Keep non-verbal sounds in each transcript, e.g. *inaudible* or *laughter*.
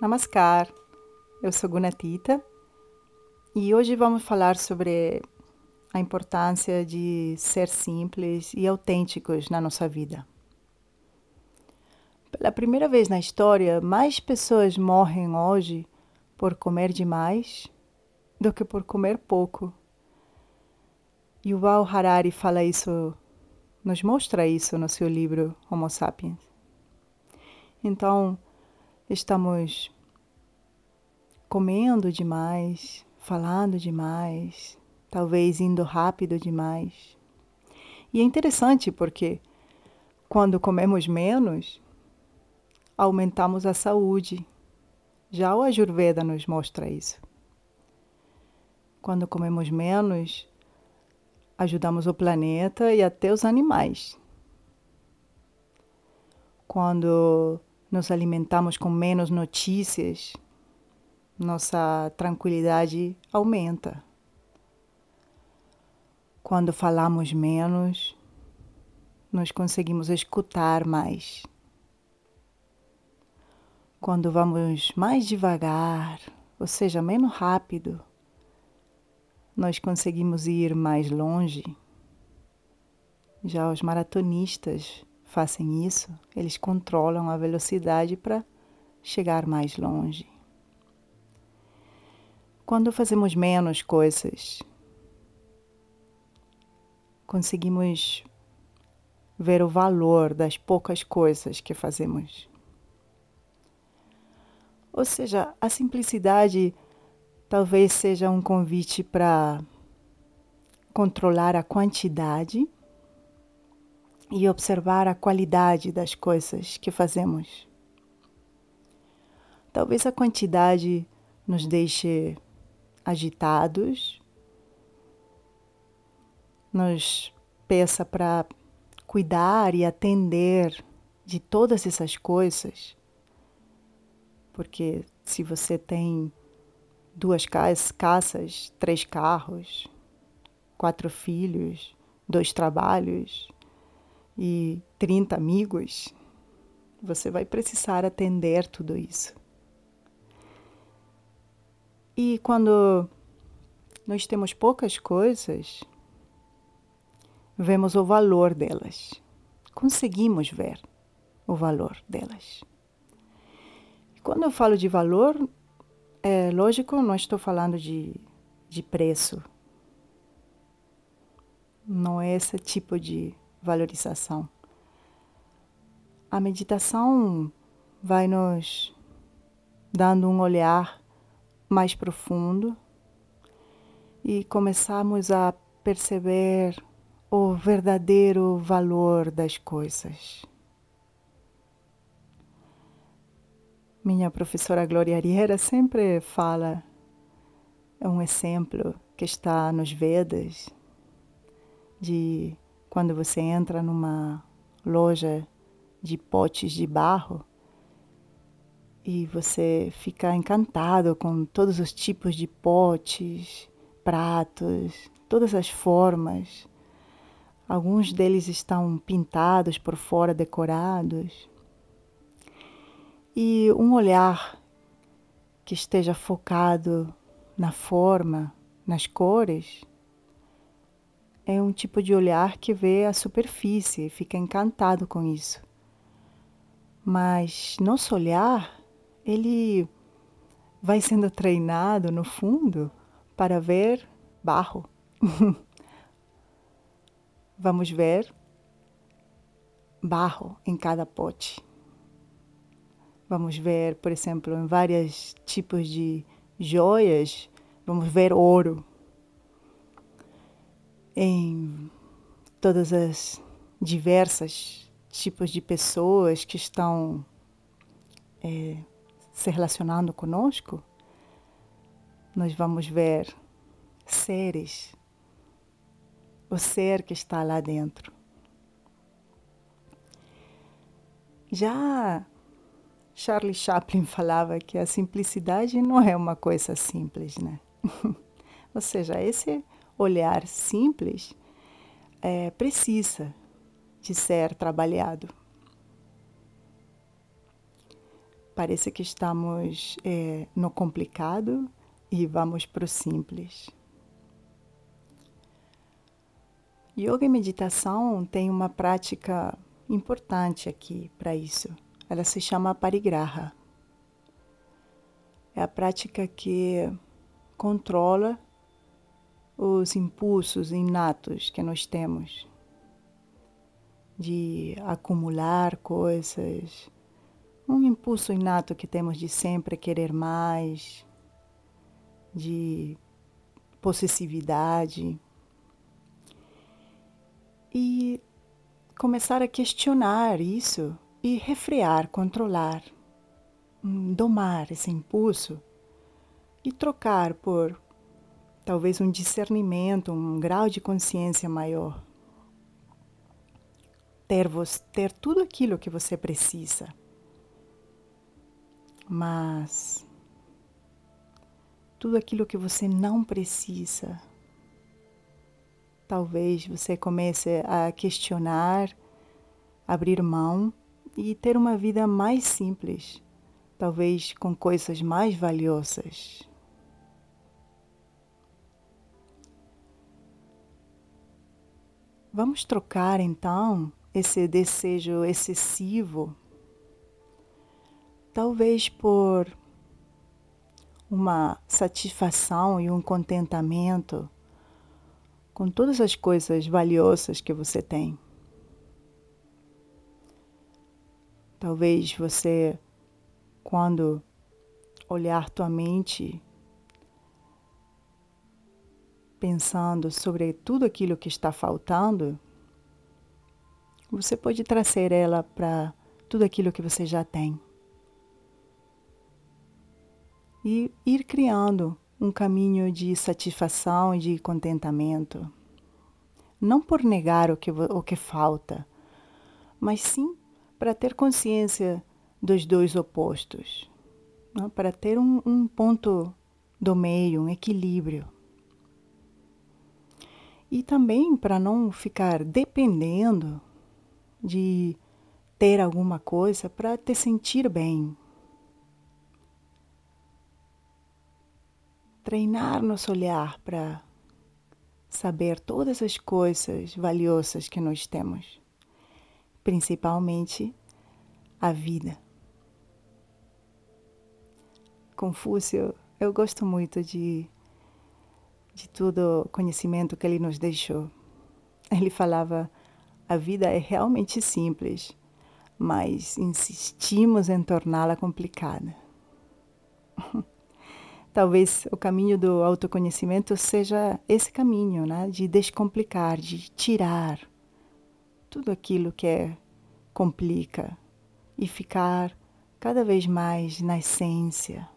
Namaskar, eu sou Gunatita e hoje vamos falar sobre a importância de ser simples e autênticos na nossa vida. Pela primeira vez na história, mais pessoas morrem hoje por comer demais do que por comer pouco. Yuval Harari fala isso, nos mostra isso no seu livro Homo Sapiens. Então, estamos comendo demais, falando demais, talvez indo rápido demais. E é interessante porque quando comemos menos, aumentamos a saúde. Já o Ayurveda nos mostra isso. Quando comemos menos, ajudamos o planeta e até os animais. Quando nos alimentamos com menos notícias, nossa tranquilidade aumenta. Quando falamos menos, nós conseguimos escutar mais. Quando vamos mais devagar, ou seja, menos rápido, nós conseguimos ir mais longe. Já os maratonistas fazem isso, eles controlam a velocidade para chegar mais longe. Quando fazemos menos coisas, conseguimos ver o valor das poucas coisas que fazemos. Ou seja, a simplicidade talvez seja um convite para controlar a quantidade e observar a qualidade das coisas que fazemos. Talvez a quantidade nos deixe agitados, nos peça para cuidar e atender de todas essas coisas, porque se você tem duas casas, três carros, quatro filhos, dois trabalhos, e 30 amigos, você vai precisar atender tudo isso. E quando nós temos poucas coisas, vemos o valor delas. Conseguimos ver o valor delas. Quando eu falo de valor, é lógico, não estou falando de, de preço. Não é esse tipo de valorização. A meditação vai nos dando um olhar mais profundo e começamos a perceber o verdadeiro valor das coisas. Minha professora Glória Ariera sempre fala, é um exemplo que está nos Vedas, de quando você entra numa loja de potes de barro e você fica encantado com todos os tipos de potes, pratos, todas as formas. Alguns deles estão pintados por fora, decorados. E um olhar que esteja focado na forma, nas cores, é um tipo de olhar que vê a superfície fica encantado com isso. Mas nosso olhar, ele vai sendo treinado no fundo para ver barro. *laughs* Vamos ver barro em cada pote. Vamos ver, por exemplo, em vários tipos de joias, vamos ver ouro em todas as diversas tipos de pessoas que estão é, se relacionando conosco, nós vamos ver seres, o ser que está lá dentro. Já Charlie Chaplin *laughs* falava que a simplicidade não é uma coisa simples, né? *laughs* Ou seja, esse olhar simples é, precisa de ser trabalhado. Parece que estamos é, no complicado e vamos para o simples. Yoga e meditação tem uma prática importante aqui para isso. Ela se chama parigraha. É a prática que controla os impulsos inatos que nós temos de acumular coisas, um impulso inato que temos de sempre querer mais, de possessividade e começar a questionar isso e refrear, controlar, hum, domar esse impulso e trocar por talvez um discernimento, um grau de consciência maior. Ter, ter tudo aquilo que você precisa. Mas tudo aquilo que você não precisa talvez você comece a questionar, abrir mão e ter uma vida mais simples, talvez com coisas mais valiosas. Vamos trocar então esse desejo excessivo, talvez por uma satisfação e um contentamento com todas as coisas valiosas que você tem. Talvez você, quando olhar tua mente, pensando sobre tudo aquilo que está faltando, você pode trazer ela para tudo aquilo que você já tem. E ir criando um caminho de satisfação e de contentamento. Não por negar o que, o que falta, mas sim para ter consciência dos dois opostos, né? para ter um, um ponto do meio, um equilíbrio. E também para não ficar dependendo de ter alguma coisa para te sentir bem, treinar nosso olhar para saber todas as coisas valiosas que nós temos, principalmente a vida. Confúcio, eu gosto muito de, de todo o conhecimento que ele nos deixou. Ele falava: a vida é realmente simples, mas insistimos em torná-la complicada. Talvez o caminho do autoconhecimento seja esse caminho, né? De descomplicar, de tirar tudo aquilo que é, complica e ficar cada vez mais na essência,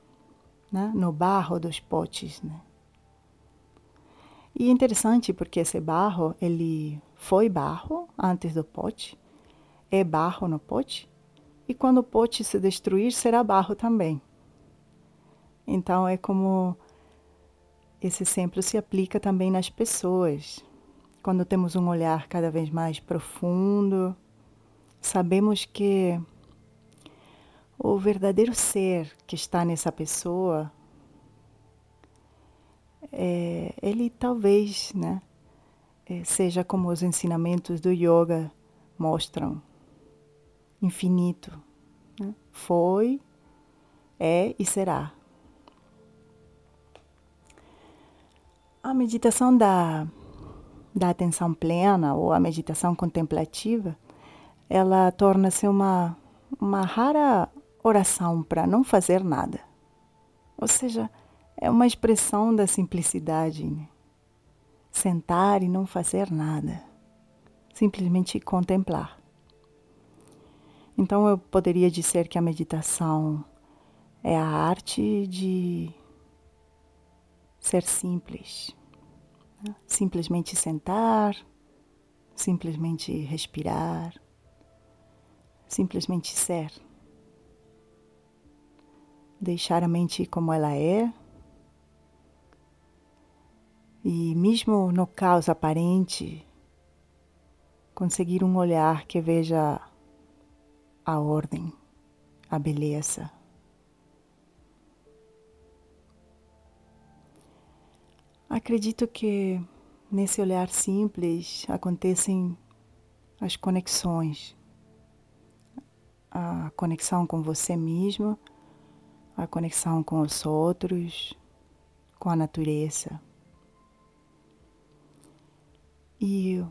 né? no barro dos potes, né? E é interessante porque esse barro, ele foi barro antes do pote, é barro no pote, e quando o pote se destruir, será barro também. Então é como esse exemplo se aplica também nas pessoas. Quando temos um olhar cada vez mais profundo, sabemos que o verdadeiro ser que está nessa pessoa, é, ele talvez, né, é, seja como os ensinamentos do yoga mostram, infinito. Né? Foi, é e será. A meditação da, da atenção plena ou a meditação contemplativa, ela torna-se uma, uma rara oração para não fazer nada. Ou seja, é uma expressão da simplicidade. Né? Sentar e não fazer nada. Simplesmente contemplar. Então eu poderia dizer que a meditação é a arte de ser simples. Né? Simplesmente sentar, simplesmente respirar, simplesmente ser. Deixar a mente como ela é. E mesmo no caos aparente, conseguir um olhar que veja a ordem, a beleza, Acredito que nesse olhar simples acontecem as conexões. A conexão com você mesmo, a conexão com os outros, com a natureza. E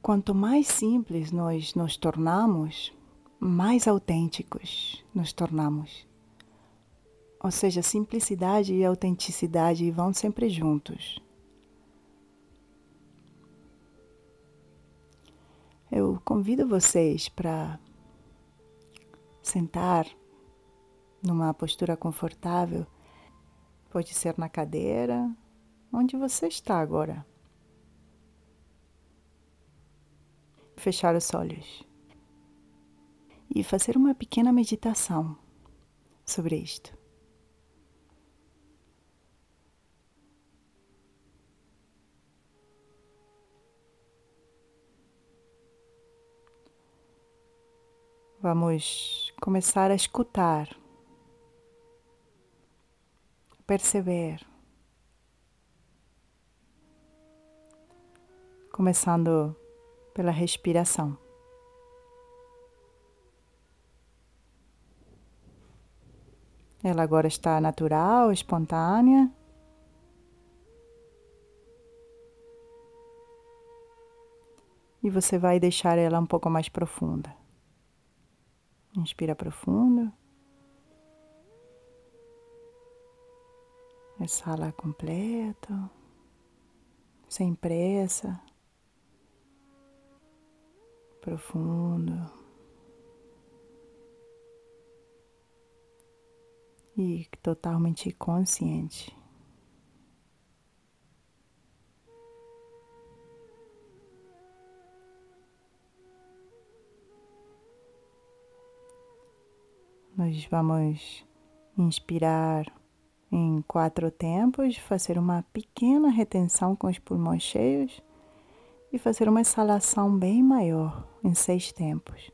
quanto mais simples nós nos tornamos, mais autênticos nos tornamos. Ou seja, simplicidade e autenticidade vão sempre juntos. Eu convido vocês para sentar numa postura confortável. Pode ser na cadeira, onde você está agora. Fechar os olhos e fazer uma pequena meditação sobre isto. Vamos começar a escutar, perceber, começando pela respiração. Ela agora está natural, espontânea. E você vai deixar ela um pouco mais profunda. Inspira profundo. Exala completo, sem pressa, profundo. E totalmente consciente. Nós vamos inspirar em quatro tempos, fazer uma pequena retenção com os pulmões cheios e fazer uma exalação bem maior em seis tempos.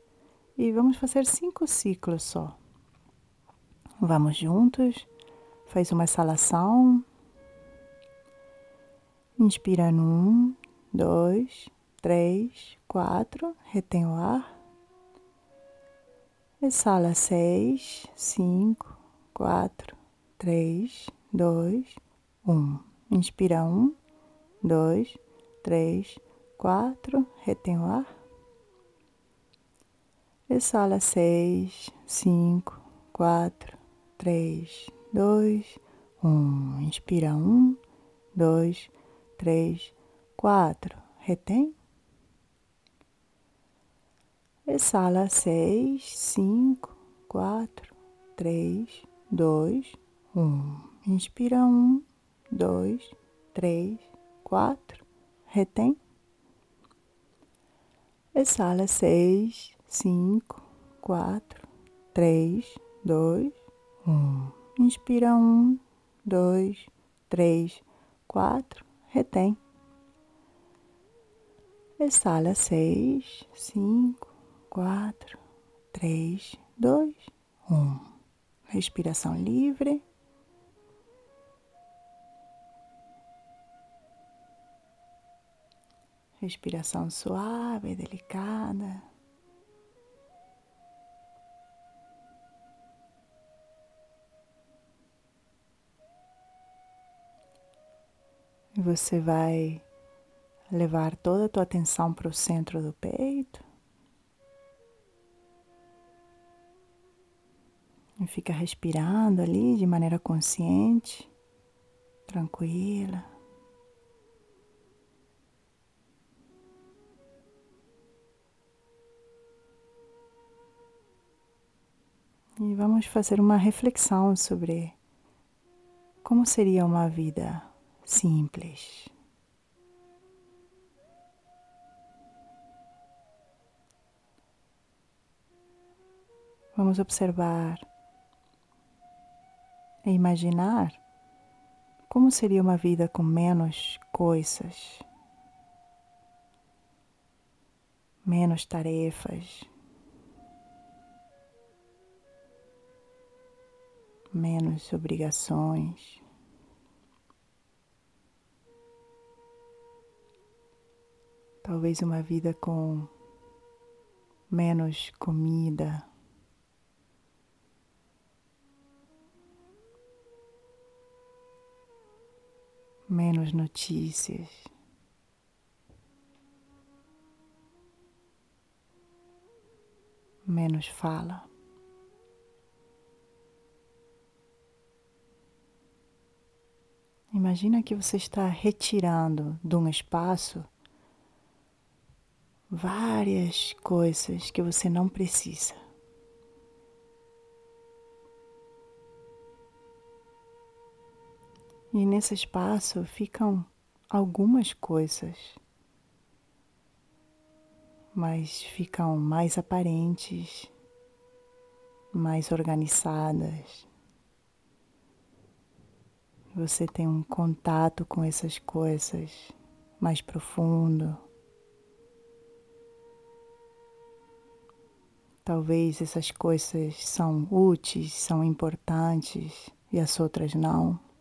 E vamos fazer cinco ciclos só. Vamos juntos. Faz uma exalação. Inspira um, dois, três, quatro. Retém o ar. Exala seis, cinco, quatro, três, dois, um. Inspira um, dois, três, quatro. Retém o ar. Exala seis, cinco, quatro, três, dois, um. Inspira um, dois, três, quatro. Retém. Exala seis, cinco, quatro, três, dois, um. Inspira um, dois, três, quatro. Retém. Exala seis, cinco, quatro, três, dois, um. Inspira um, dois, três, quatro. Retém. Exala seis, cinco, quatro, três, dois, um. Respiração livre. Respiração suave, delicada. E você vai levar toda a tua atenção para o centro do peito. E fica respirando ali de maneira consciente, tranquila. E vamos fazer uma reflexão sobre como seria uma vida simples. Vamos observar é imaginar como seria uma vida com menos coisas, menos tarefas, menos obrigações. Talvez uma vida com menos comida. Menos notícias. Menos fala. Imagina que você está retirando de um espaço várias coisas que você não precisa. E nesse espaço ficam algumas coisas, mas ficam mais aparentes, mais organizadas. Você tem um contato com essas coisas mais profundo. Talvez essas coisas são úteis, são importantes e as outras não.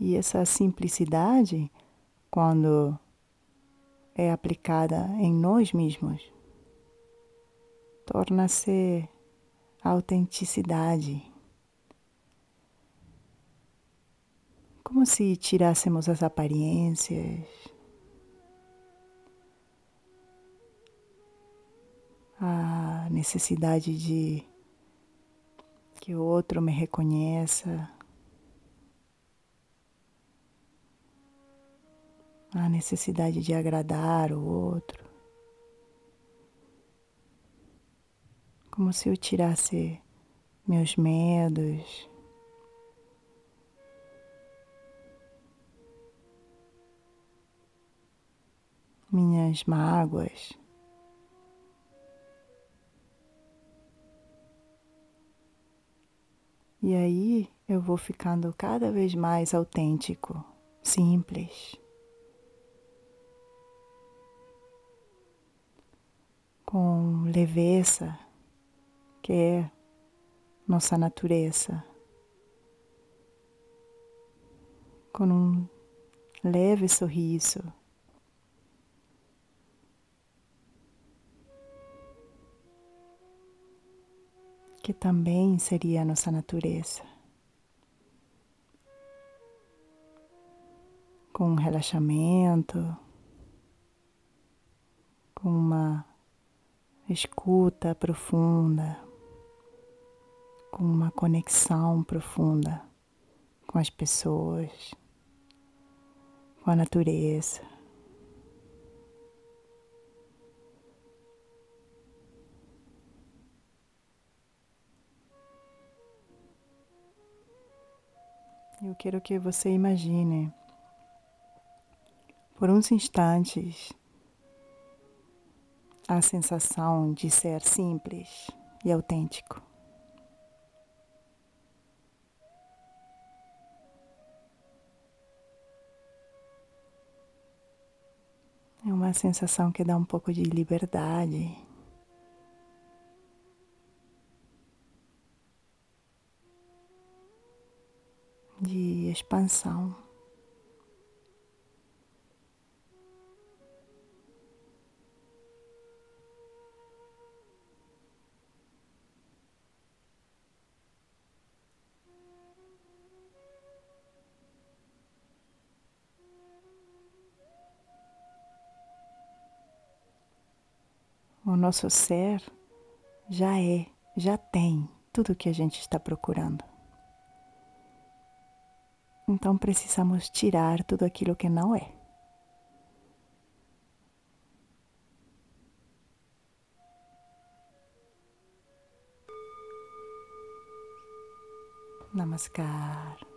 E essa simplicidade, quando é aplicada em nós mesmos, torna-se autenticidade. Como se tirássemos as aparências, a necessidade de que o outro me reconheça, a necessidade de agradar o outro, como se eu tirasse meus medos. Minhas mágoas. E aí eu vou ficando cada vez mais autêntico, simples. Com leveza, que é nossa natureza, com um leve sorriso. que também seria nossa natureza. Com um relaxamento, com uma escuta profunda, com uma conexão profunda com as pessoas, com a natureza. Eu quero que você imagine por uns instantes a sensação de ser simples e autêntico. É uma sensação que dá um pouco de liberdade. de expansão. O nosso ser já é, já tem tudo o que a gente está procurando. Então precisamos tirar tudo aquilo que não é. Namaskar.